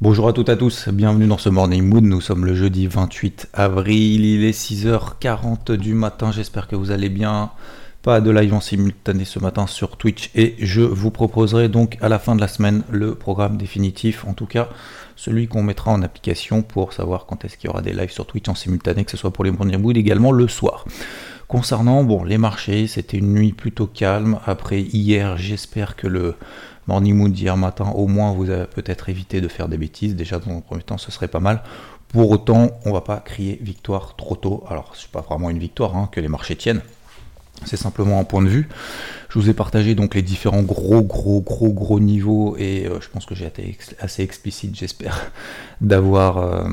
Bonjour à toutes et à tous, bienvenue dans ce Morning Mood. Nous sommes le jeudi 28 avril, il est 6h40 du matin, j'espère que vous allez bien. Pas de live en simultané ce matin sur Twitch et je vous proposerai donc à la fin de la semaine le programme définitif, en tout cas celui qu'on mettra en application pour savoir quand est-ce qu'il y aura des lives sur Twitch en simultané, que ce soit pour les Morning Mood également le soir. Concernant bon, les marchés, c'était une nuit plutôt calme. Après hier, j'espère que le Morning Mood d'hier matin, au moins, vous avez peut-être évité de faire des bêtises. Déjà, dans un premier temps, ce serait pas mal. Pour autant, on va pas crier victoire trop tôt. Alors, c'est pas vraiment une victoire hein, que les marchés tiennent. C'est simplement un point de vue. Je vous ai partagé donc les différents gros, gros, gros, gros niveaux et euh, je pense que j'ai été assez explicite, j'espère, d'avoir euh,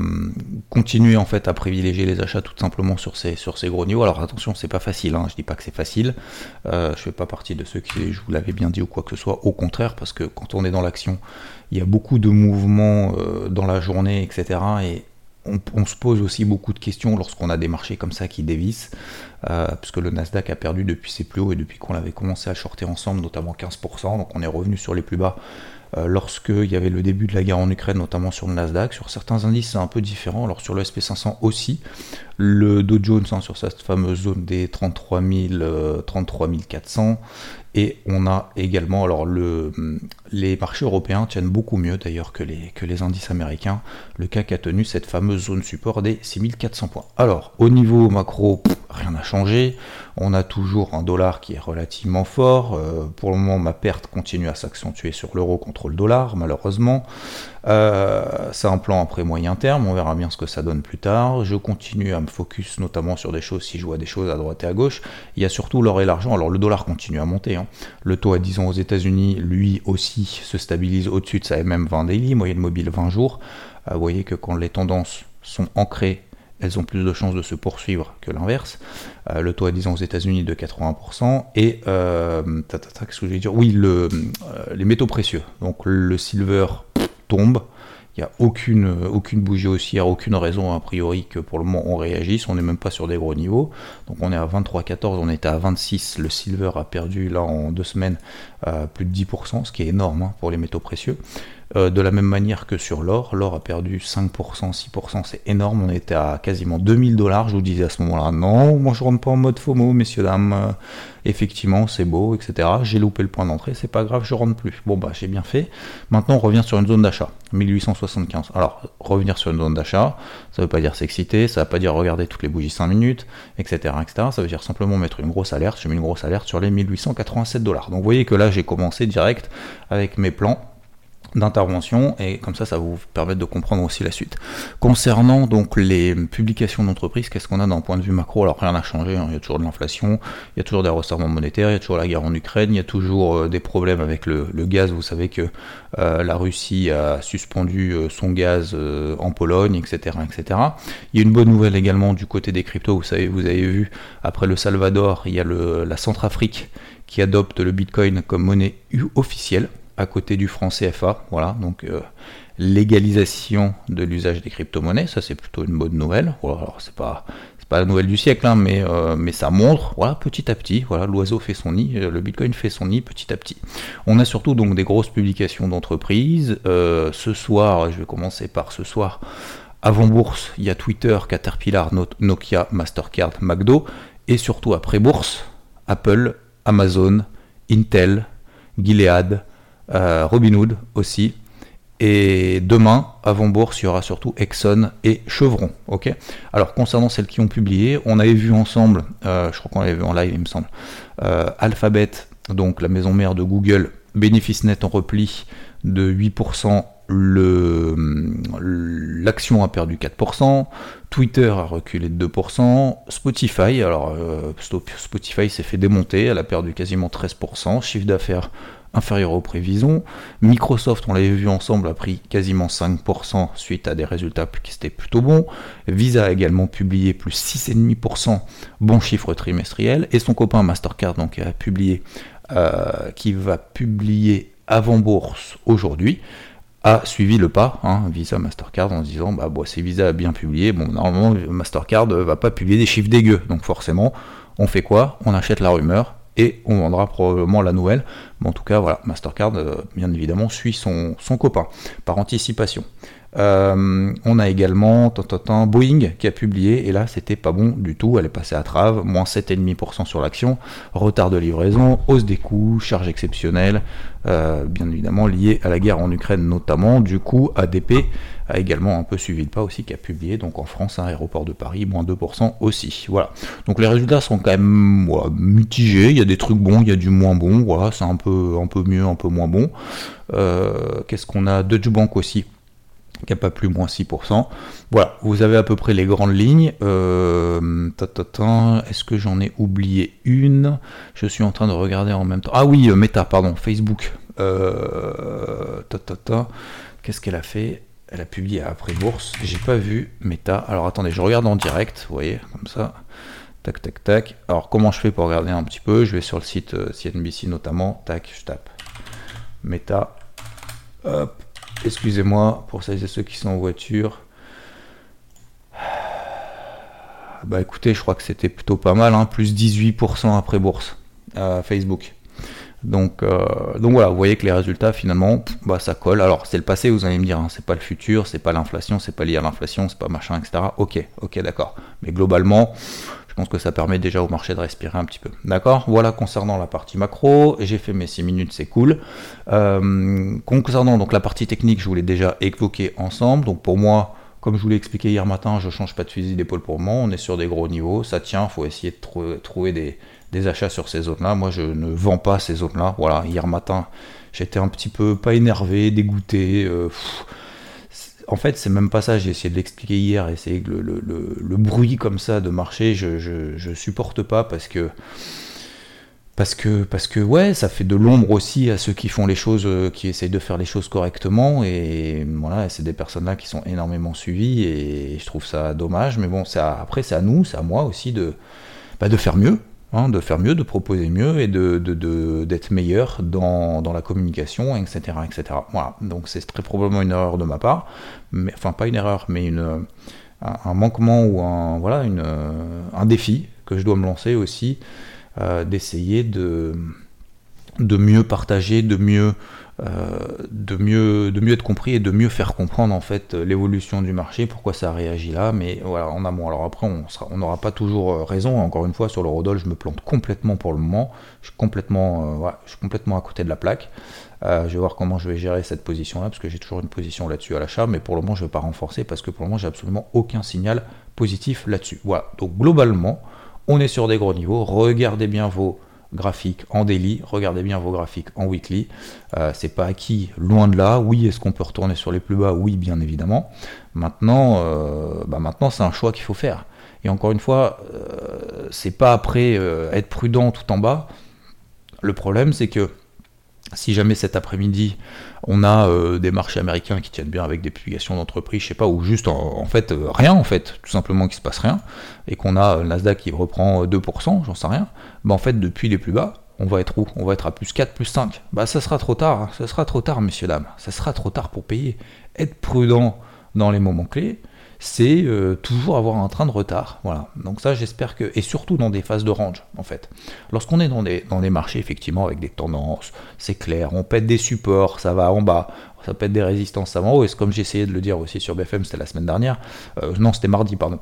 continué en fait à privilégier les achats tout simplement sur ces, gros niveaux. Alors attention, c'est pas facile, hein. je dis pas que c'est facile. Euh, je fais pas partie de ceux qui, je vous l'avais bien dit ou quoi que ce soit, au contraire, parce que quand on est dans l'action, il y a beaucoup de mouvements dans la journée, etc. Et on, se pose aussi beaucoup de questions lorsqu'on a des marchés comme ça qui dévissent, euh, puisque le Nasdaq a perdu depuis ses plus hauts et depuis qu'on avait commencé à shorter ensemble, notamment 15%, donc on est revenu sur les plus bas euh, lorsqu'il y avait le début de la guerre en Ukraine, notamment sur le Nasdaq. Sur certains indices, c'est un peu différent, alors sur le SP500 aussi. Le Dow Jones hein, sur cette fameuse zone des 33 000, 33 400 et on a également, alors le, les marchés européens tiennent beaucoup mieux d'ailleurs que les, que les indices américains. Le CAC a tenu cette fameuse zone support des 6400 points. Alors, au niveau macro, rien n'a On a toujours un dollar qui est relativement fort. Euh, pour le moment, ma perte continue à s'accentuer sur l'euro contre le dollar, malheureusement. Euh, c'est un plan après moyen terme, on verra bien ce que ça donne plus tard. Je continue à me focus notamment sur des choses, si je vois des choses à droite et à gauche. Il y a surtout l'or et l'argent. Alors le dollar continue à monter. Hein. Le taux à 10 ans aux États-Unis, lui aussi, se stabilise au-dessus de sa MM20 daily, moyenne mobile 20 jours. Euh, vous voyez que quand les tendances sont ancrées elles ont plus de chances de se poursuivre que l'inverse. Euh, le taux à 10 ans aux États-Unis de 80%. Et, euh, qu'est-ce que je vais dire? Oui, euh, les métaux précieux. Donc le silver tombe. Il n'y a aucune, aucune bougie haussière, aucune raison a priori que pour le moment on réagisse. On n'est même pas sur des gros niveaux. Donc on est à 23,14, on était à 26. Le silver a perdu là en deux semaines plus de 10%, ce qui est énorme hein, pour les métaux précieux. Euh, de la même manière que sur l'or, l'or a perdu 5%, 6%, c'est énorme, on était à quasiment 2000 dollars, je vous disais à ce moment-là, non, moi je rentre pas en mode FOMO, messieurs, dames, euh, effectivement c'est beau, etc. J'ai loupé le point d'entrée, c'est pas grave, je rentre plus. Bon bah j'ai bien fait. Maintenant on revient sur une zone d'achat, 1875. Alors revenir sur une zone d'achat, ça veut pas dire s'exciter, ça veut pas dire regarder toutes les bougies 5 minutes, etc., etc. Ça veut dire simplement mettre une grosse alerte, j'ai mis une grosse alerte sur les 1887 dollars. Donc vous voyez que là j'ai commencé direct avec mes plans d'intervention et comme ça ça vous permettre de comprendre aussi la suite. Concernant donc les publications d'entreprise, qu'est-ce qu'on a d'un point de vue macro? Alors rien n'a changé, hein. il y a toujours de l'inflation, il y a toujours des resserrements monétaires, il y a toujours la guerre en Ukraine, il y a toujours euh, des problèmes avec le, gaz, vous savez que euh, la Russie a suspendu euh, son gaz en Pologne, etc., etc. Il y a une bonne nouvelle également du côté des cryptos, vous savez, vous avez vu, après le Salvador, il y a le, la Centrafrique qui adopte le Bitcoin comme monnaie officielle à côté du franc CFA. Voilà, donc euh, légalisation de l'usage des crypto-monnaies, ça c'est plutôt une bonne nouvelle. Alors c'est pas pas la nouvelle du siècle, hein, mais, euh, mais ça montre, voilà, petit à petit, voilà, l'oiseau fait son nid, euh, le Bitcoin fait son nid petit à petit. On a surtout donc des grosses publications d'entreprises. ce soir, je vais commencer par ce soir. Avant bourse, il y a Twitter, Caterpillar, Nokia, Mastercard, McDo, et surtout après bourse, Apple, Amazon, Intel, Gilead, euh, Robinhood aussi. Et demain, avant bourse, il y aura surtout Exxon et Chevron. Ok? Alors concernant celles qui ont publié, on avait vu ensemble, euh, je crois qu'on l'avait vu en live, il me semble, euh, Alphabet, donc la maison mère de Google, bénéfice net en repli de 8%. L'action a perdu 4%, Twitter a reculé de 2%, Spotify, alors Spotify s'est fait démonter, elle a perdu quasiment 13%, chiffre d'affaires inférieurs aux prévisions. Microsoft, on l'avait vu ensemble, a pris quasiment 5% suite à des résultats qui étaient plutôt bons. Visa a également publié plus 6,5%, bon chiffre trimestriel. Et son copain Mastercard donc, a publié, euh, qui va publier avant bourse aujourd'hui a suivi le pas, hein, Visa, Mastercard, en se disant bah bon, si Visa a bien publié, bon normalement Mastercard va pas publier des chiffres dégueux, donc forcément on fait quoi? On achète la rumeur et on vendra probablement la nouvelle. Mais en tout cas, voilà, Mastercard, euh, bien évidemment, suit son, son copain par anticipation. Euh, on a également Boeing qui a publié, et là c'était pas bon du tout, elle est passée à trave, moins 7,5% sur l'action, retard de livraison, hausse des coûts, charges exceptionnelles, euh, bien évidemment liées à la guerre en Ukraine notamment, du coup ADP a également un peu suivi le pas aussi, qui a publié, donc en France, un aéroport de Paris, moins 2% aussi. Voilà. Donc les résultats sont quand même mitigés, il y a des trucs bons, il y a du moins bon, voilà, c'est un peu, un peu mieux, un peu moins bon. Euh, qu'est-ce qu'on a? Deutsche Bank aussi qui n'a pas plus moins 6%. Voilà, vous avez à peu près les grandes lignes. Euh, est-ce que j'en ai oublié une? Je suis en train de regarder en même temps. Ah oui, euh, Meta, pardon, Facebook. Euh, Qu'est-ce qu'elle a fait? Elle a publié après bourse. J'ai pas vu Meta. Alors attendez, je regarde en direct, vous voyez, comme ça. Tac, tac, tac. Alors comment je fais pour regarder un petit peu? Je vais sur le site CNBC notamment. Tac, je tape. Meta. Hop. Excusez-moi pour celles et ceux qui sont en voiture. Bah écoutez, je crois que c'était plutôt pas mal, hein, plus 18% après bourse à Facebook. Donc, euh, donc voilà, vous voyez que les résultats finalement, bah, ça colle. Alors c'est le passé, vous allez me dire, hein, c'est pas le futur, c'est pas l'inflation, c'est pas lié à l'inflation, c'est pas machin, etc. Ok, ok, d'accord. Mais globalement, pense que ça permet déjà au marché de respirer un petit peu. D'accord? Voilà concernant la partie macro. J'ai fait mes 6 minutes, c'est cool. Euh, concernant donc la partie technique, je vous l'ai déjà évoqué ensemble. Donc pour moi, comme je vous l'ai expliqué hier matin, je ne change pas de fusil d'épaule pour moi. On est sur des gros niveaux, ça tient. Il faut essayer de trouver des, achats sur ces zones-là. Moi, je ne vends pas ces zones-là. Voilà, hier matin, j'étais un petit peu pas énervé, dégoûté. Euh, en fait, c'est même pas ça. J'ai essayé de l'expliquer hier. Et c'est le, bruit comme ça de marché, je, je, supporte pas parce que. Parce que, parce que ouais, ça fait de l'ombre aussi à ceux qui font les choses, euh, qui essayent de faire les choses correctement. Et voilà, c'est des personnes-là qui sont énormément suivies et je trouve ça dommage. Mais bon, après, c'est à nous, c'est à moi aussi de, bah, de faire mieux. Hein, de faire mieux, de proposer mieux et de, d'être meilleur dans, la communication, etc. etc. Voilà, donc c'est très probablement une erreur de ma part, mais, enfin pas une erreur, mais une, un, manquement ou un, voilà, une, un défi que je dois me lancer aussi, euh, d'essayer de, de mieux partager, de mieux euh, de, mieux, de mieux être compris et de mieux faire comprendre en fait l'évolution du marché, pourquoi ça réagit là, mais voilà, en amont. Alors après, on n'aura pas toujours euh, raison, encore une fois, sur le Rodol, je me plante complètement pour le moment, je suis complètement, euh, je complètement à côté de la plaque. je vais voir comment je vais gérer cette position-là, parce que j'ai toujours une position là-dessus à l'achat, mais pour le moment, je ne vais pas renforcer, parce que pour le moment, j'ai absolument aucun signal positif là-dessus. Voilà, donc globalement, on est sur des gros niveaux, regardez bien vos graphiques en daily, regardez bien vos graphiques en weekly. Euh, c'est pas acquis, loin de là. Oui, est-ce qu'on peut retourner sur les plus bas? Oui, bien évidemment. Maintenant, euh, bah maintenant c'est un choix qu'il faut faire. Et encore une fois, euh, c'est pas après être prudent tout en bas. Le problème, c'est que si jamais cet après-midi on a euh, des marchés américains qui tiennent bien avec des publications d'entreprises, je sais pas, ou juste en, fait euh, rien en fait, tout simplement qu'il se passe rien, et qu'on a le Nasdaq qui reprend 2%, j'en sais rien, bah en fait depuis les plus bas, on va être où? On va être à plus 4, plus 5. Bah ça sera trop tard, hein. ça sera trop tard messieurs dames, ça sera trop tard pour payer. Être prudent dans les moments clés, c'est euh, toujours avoir un train de retard. Voilà. Donc ça, j'espère que, et surtout dans des phases de range, en fait. Lorsqu'on est dans des, dans marchés, effectivement, avec des tendances, c'est clair, on pète des supports, ça va en bas, ça pète des résistances, ça va en haut, et comme essayé de le dire aussi sur BFM, c'était la semaine dernière, euh, non, c'était mardi, pardon,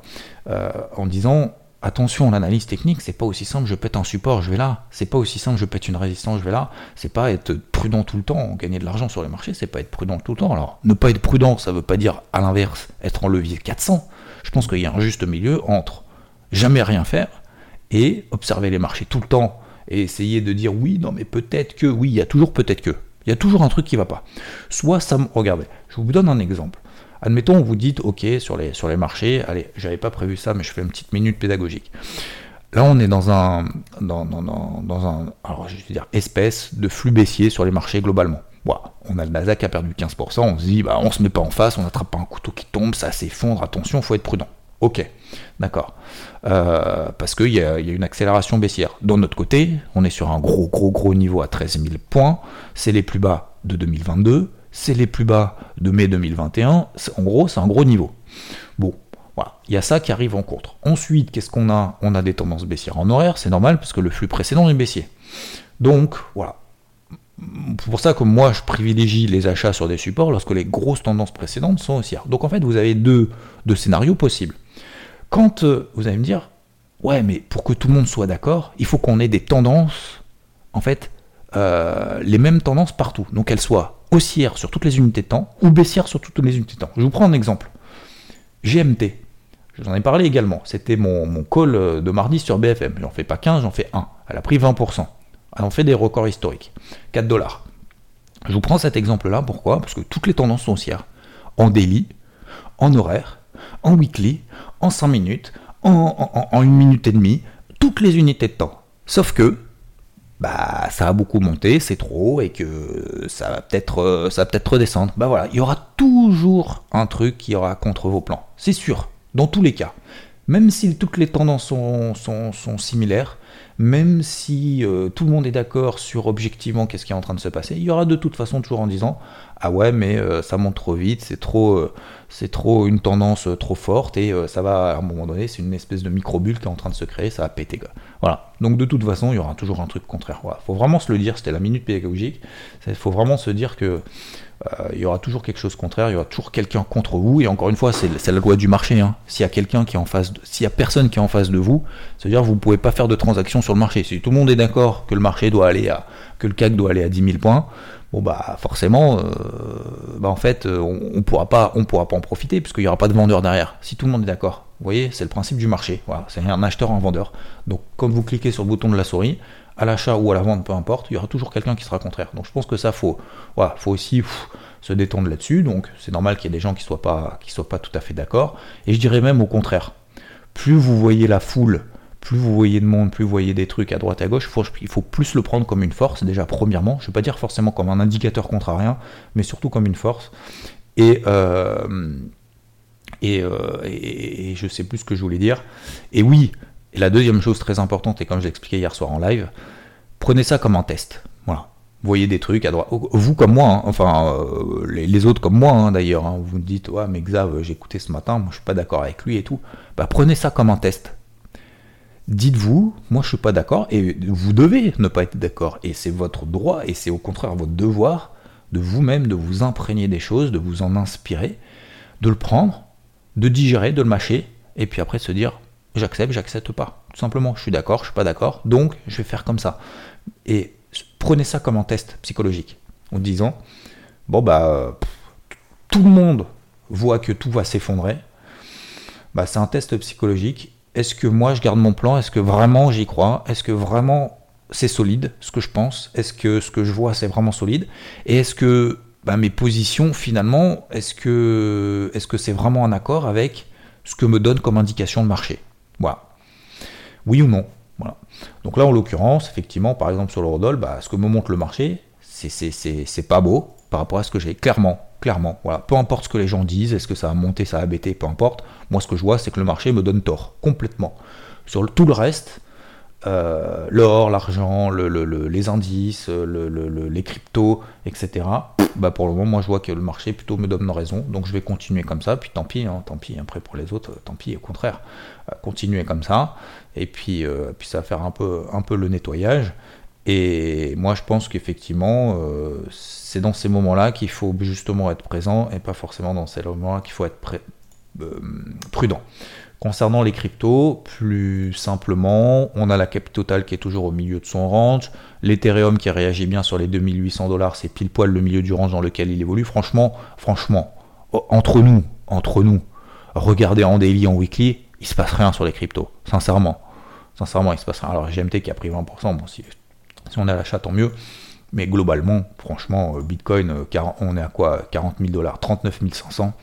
euh, en disant, attention, l'analyse technique, c'est pas aussi simple, je pète un support, je vais là. C'est pas aussi simple, je pète une résistance, je vais là. C'est pas être prudent tout le temps, gagner de l'argent sur les marchés, c'est pas être prudent tout le temps. Alors, ne pas être prudent, ça veut pas dire, à l'inverse, être en levier 400. Je pense qu'il y a un juste milieu entre jamais rien faire et observer les marchés tout le temps et essayer de dire oui, non, mais peut-être que, oui, il y a toujours peut-être que. Il y a toujours un truc qui va pas. Soit ça me. Regardez, je vous donne un exemple. Admettons, vous dites, ok, sur les, marchés, allez, j'avais pas prévu ça, mais je fais une petite minute pédagogique. là, on est dans un, dans, un, espèce de flux baissier sur les marchés globalement. On a le Nasdaq qui a perdu 15%, on se dit, bah, on se met pas en face, on n'attrape pas un couteau qui tombe, ça s'effondre, attention, faut être prudent. Ok, d'accord. Euh, parce qu'il y, a une accélération baissière. Dans notre côté, on est sur un gros, gros, gros niveau à 13 000 points. C'est les plus bas de 2022, c'est les plus bas de mai 2021. En gros, c'est un gros niveau. Bon, voilà, il y a ça qui arrive en contre. Ensuite, qu'est-ce qu'on a? On a des tendances baissières en horaire, c'est normal parce que le flux précédent est baissier. Donc, voilà. Pour ça que moi, je privilégie les achats sur des supports lorsque les grosses tendances précédentes sont haussières. Donc, en fait, vous avez deux, deux scénarios possibles. Quand euh, vous allez me dire, ouais, mais pour que tout le monde soit d'accord, il faut qu'on ait des tendances, en fait, euh, les mêmes tendances partout. Donc, qu'elles soient haussières sur toutes les unités de temps ou baissières sur toutes les unités de temps. Je vous prends un exemple. GMT. J'en ai parlé également. C'était mon, call euh, de mardi sur BFM. J'en fais pas 15, j'en fais 1. Elle a pris 20%. Elle en fait des records historiques. 4 dollars. Je vous prends cet exemple-là. Pourquoi? Parce que toutes les tendances sont haussières. En daily, en horaire, en weekly, en 5 minutes, en, en, 1 minute et demie, toutes les unités de temps. Sauf que, bah, ça a beaucoup monté, c'est trop, et que ça va peut-être euh, ça peut-être redescendre. Bah voilà, il y aura toujours un truc qui aura contre vos plans. C'est sûr dans tous les cas. Même si toutes les tendances sont, similaires, même si euh, tout le monde est d'accord sur objectivement qu'est-ce qui est en train de se passer, il y aura de toute façon toujours en disant ah ouais mais euh, ça monte trop vite, c'est trop euh, c'est trop une tendance trop forte et ça va à un moment donné c'est une espèce de micro-bulle qui est en train de se créer, ça va péter quoi. Voilà. Donc de toute façon il y aura toujours un truc contraire. Voilà. Faut vraiment se le dire, c'était la minute pédagogique. Il faut vraiment se dire que il y aura toujours quelque chose contraire, il y aura toujours quelqu'un contre vous, et encore une fois, c'est la loi du marché. Hein. S'il y a quelqu'un qui est en face, personne qui est en face de vous, c'est-à-dire vous ne pouvez pas faire de transactions sur le marché. Si tout le monde est d'accord que le marché doit aller à, que le CAC doit aller à 10 000 points, bon bah forcément, euh, bah en fait, euh, on, ne pourra pas, on pourra pas en profiter puisqu'il n'y aura pas de vendeur derrière. Si tout le monde est d'accord, vous voyez, c'est le principe du marché. Voilà, c'est un acheteur, un vendeur. Donc quand vous cliquez sur le bouton de la souris, à l'achat ou à la vente, peu importe, il y aura toujours quelqu'un qui sera contraire. Donc je pense que ça faut, voilà, faut aussi se détendre là-dessus. Donc c'est normal qu'il y ait des gens qui soient soient pas tout à fait d'accord. Et je dirais même au contraire, plus vous voyez la foule, plus vous voyez de monde, plus vous voyez des trucs à droite et à gauche, il faut, plus le prendre comme une force. Déjà premièrement, je ne vais pas dire forcément comme un indicateur contrarien, mais surtout comme une force. Et euh, et, euh, et, et, je sais plus ce que je voulais dire. Et oui, et la deuxième chose très importante, et comme je l'ai expliqué hier soir en live, prenez ça comme un test. Voilà. Voyez des trucs à droite. Vous comme moi, hein, enfin euh, les, autres comme moi hein, d'ailleurs, hein. vous me dites, ouais mais Xav, j'ai écouté ce matin, moi je suis pas d'accord avec lui et tout. Bah prenez ça comme un test. Dites-vous, moi je suis pas d'accord, et vous devez ne pas être d'accord. Et c'est votre droit, et c'est au contraire votre devoir de vous-même, de vous imprégner des choses, de vous en inspirer, de le prendre, de digérer, de le mâcher, et puis après se dire, j'accepte, j'accepte pas. Tout simplement, je suis d'accord, je suis pas d'accord, donc je vais faire comme ça. Et prenez ça comme un test psychologique, en disant, bon bah, tout le monde voit que tout va s'effondrer, bah c'est un test psychologique. Est-ce que moi je garde mon plan? Est-ce que vraiment j'y crois? Est-ce que vraiment c'est solide ce que je pense? Est-ce que ce que je vois c'est vraiment solide? Et est-ce que bah, mes positions finalement, est-ce que est-ce que c'est vraiment en accord avec ce que me donne comme indication le marché? Voilà. Oui ou non voilà. Donc là, en l'occurrence, effectivement, par exemple sur l'eurodoll, bah, ce que me montre le marché, c'est pas beau par rapport à ce que j'ai. Clairement, clairement. Voilà. Peu importe ce que les gens disent, est-ce que ça a monté, ça a baissé, peu importe. Moi, ce que je vois, c'est que le marché me donne tort, complètement. Sur tout le reste, euh, l'or, l'argent, les indices, les cryptos, etc. Bah pour le moment, moi je vois que le marché plutôt me donne raison, donc je vais continuer comme ça. Puis tant pis, hein, tant pis. Après pour les autres, tant pis. Au contraire, euh, continuer comme ça. Et puis, euh, ça va faire un peu le nettoyage. Et moi je pense qu'effectivement, c'est dans ces moments-là qu'il faut justement être présent et pas forcément dans ces moments-là qu'il faut être prudent. Concernant les cryptos, plus simplement, on a la cap totale qui est toujours au milieu de son range. L'Ethereum qui réagit bien sur les 2800 dollars, c'est pile poil le milieu du range dans lequel il évolue. Franchement, franchement, entre nous, entre nous, regardez en daily, en weekly, il se passe rien sur les cryptos. Sincèrement. Sincèrement, il se passe rien. Alors GMT qui a pris 20%, bon, si, si on a l'achat, tant mieux. Mais globalement, franchement, Bitcoin, euh, on est à quoi? 40 000 dollars, 39 500.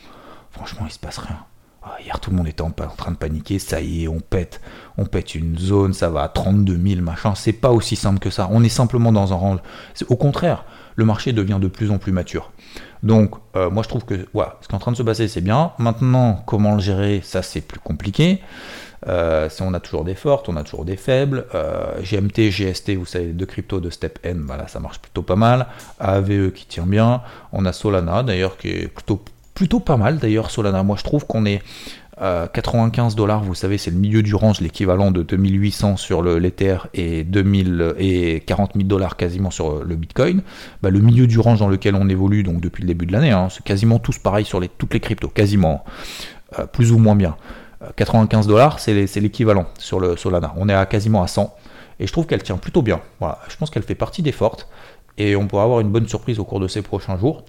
Franchement, il se passe rien Ah, hier, tout le monde était en, train de paniquer. Ça y est, on pète, on pète une zone, ça va à 32 000, machin. C'est pas aussi simple que ça. On est simplement dans un range. Au contraire, le marché devient de plus en plus mature. Donc, euh, moi, je trouve que ce qui est en train de se passer, c'est bien. Maintenant, comment le gérer, ça, c'est plus compliqué. Euh, on a toujours des fortes, on a toujours des faibles. Euh, GMT, GST, vous savez, deux cryptos de Step N, voilà, ça marche plutôt pas mal. AVE qui tient bien. On a Solana, d'ailleurs, qui est plutôt, plutôt pas mal. D'ailleurs, Solana, moi, je trouve qu'on est 95 dollars, vous savez, c'est le milieu du range, l'équivalent de 2800 sur l'Ether et 2000 et 40 000 dollars quasiment sur le Bitcoin. Bah, le milieu du range dans lequel on évolue donc depuis le début de l'année, hein, c'est quasiment tous pareil sur les, toutes les cryptos, quasiment, euh, plus ou moins bien. 95 euh, dollars, c'est l'équivalent sur le Solana. On est à quasiment à 100 et je trouve qu'elle tient plutôt bien. Voilà, je pense qu'elle fait partie des fortes et on pourra avoir une bonne surprise au cours de ces prochains jours.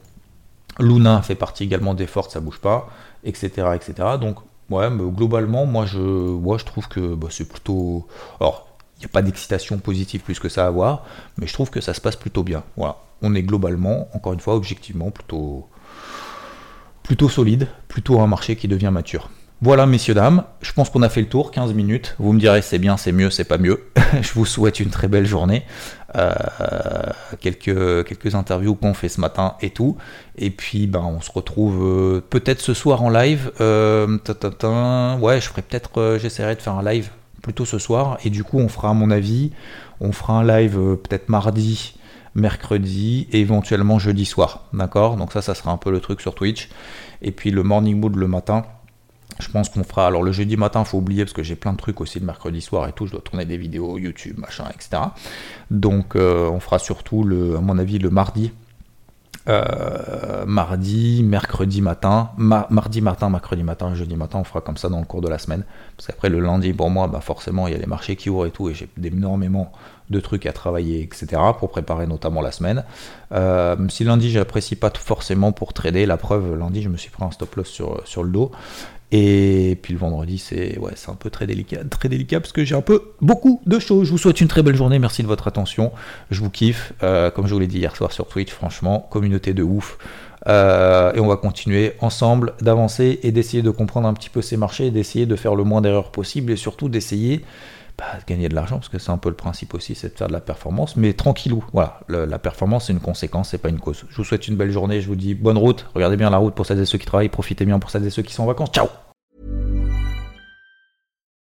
Luna fait partie également des fortes, ça bouge pas, etc., etc. Donc Ouais, mais globalement, moi je, moi, je trouve que bah, c'est plutôt. Alors, il n'y a pas d'excitation positive plus que ça à avoir, mais je trouve que ça se passe plutôt bien. Voilà. On est globalement, encore une fois, objectivement, plutôt, plutôt solide, plutôt un marché qui devient mature. Voilà, messieurs, dames, je pense qu'on a fait le tour, 15 minutes. Vous me direz c'est bien, c'est mieux, c'est pas mieux. je vous souhaite une très belle journée. Euh, quelques, quelques interviews qu'on fait ce matin et tout. Et puis, ben, on se retrouve euh, peut-être ce soir en live. Euh, ouais, je ferai peut-être, j'essaierai de faire un live plutôt ce soir. Et du coup, on fera, à mon avis, on fera un live peut-être mardi mercredi et éventuellement jeudi soir. D'accord? Donc ça, ça sera un peu le truc sur Twitch. Et puis le morning mood le matin, je pense qu'on fera. Alors le jeudi matin, faut oublier parce que j'ai plein de trucs aussi le mercredi soir et tout. Je dois tourner des vidéos YouTube, machin, etc. Donc euh, on fera surtout le, à mon avis, le mardi. Euh, mardi, mercredi matin, mardi matin, mercredi matin, jeudi matin, on fera comme ça dans le cours de la semaine. Parce qu'après le lundi, pour moi, bah forcément, il y a les marchés qui ouvrent et tout, et j'ai énormément de trucs à travailler, etc. pour préparer notamment la semaine. Euh, si lundi, j'apprécie pas forcément pour trader, la preuve, lundi, je me suis pris un stop loss sur, sur le dos. Et puis le vendredi, c'est ouais, un peu très délicat, très délicat parce que j'ai un peu beaucoup de choses. Je vous souhaite une très belle journée, merci de votre attention. Je vous kiffe, euh, comme je vous l'ai dit hier soir sur Twitch, franchement, communauté de ouf. Euh, et on va continuer ensemble d'avancer et d'essayer de comprendre un petit peu ces marchés, d'essayer de faire le moins d'erreurs possible et surtout d'essayer bah, gagner de l'argent, parce que c'est un peu le principe aussi, c'est de faire de la performance, mais tranquillou. Voilà, la performance, c'est une conséquence, c'est pas une cause. Je vous souhaite une belle journée, je vous dis bonne route, regardez bien la route pour celles et ceux qui travaillent, profitez bien pour celles et ceux qui sont en vacances. Ciao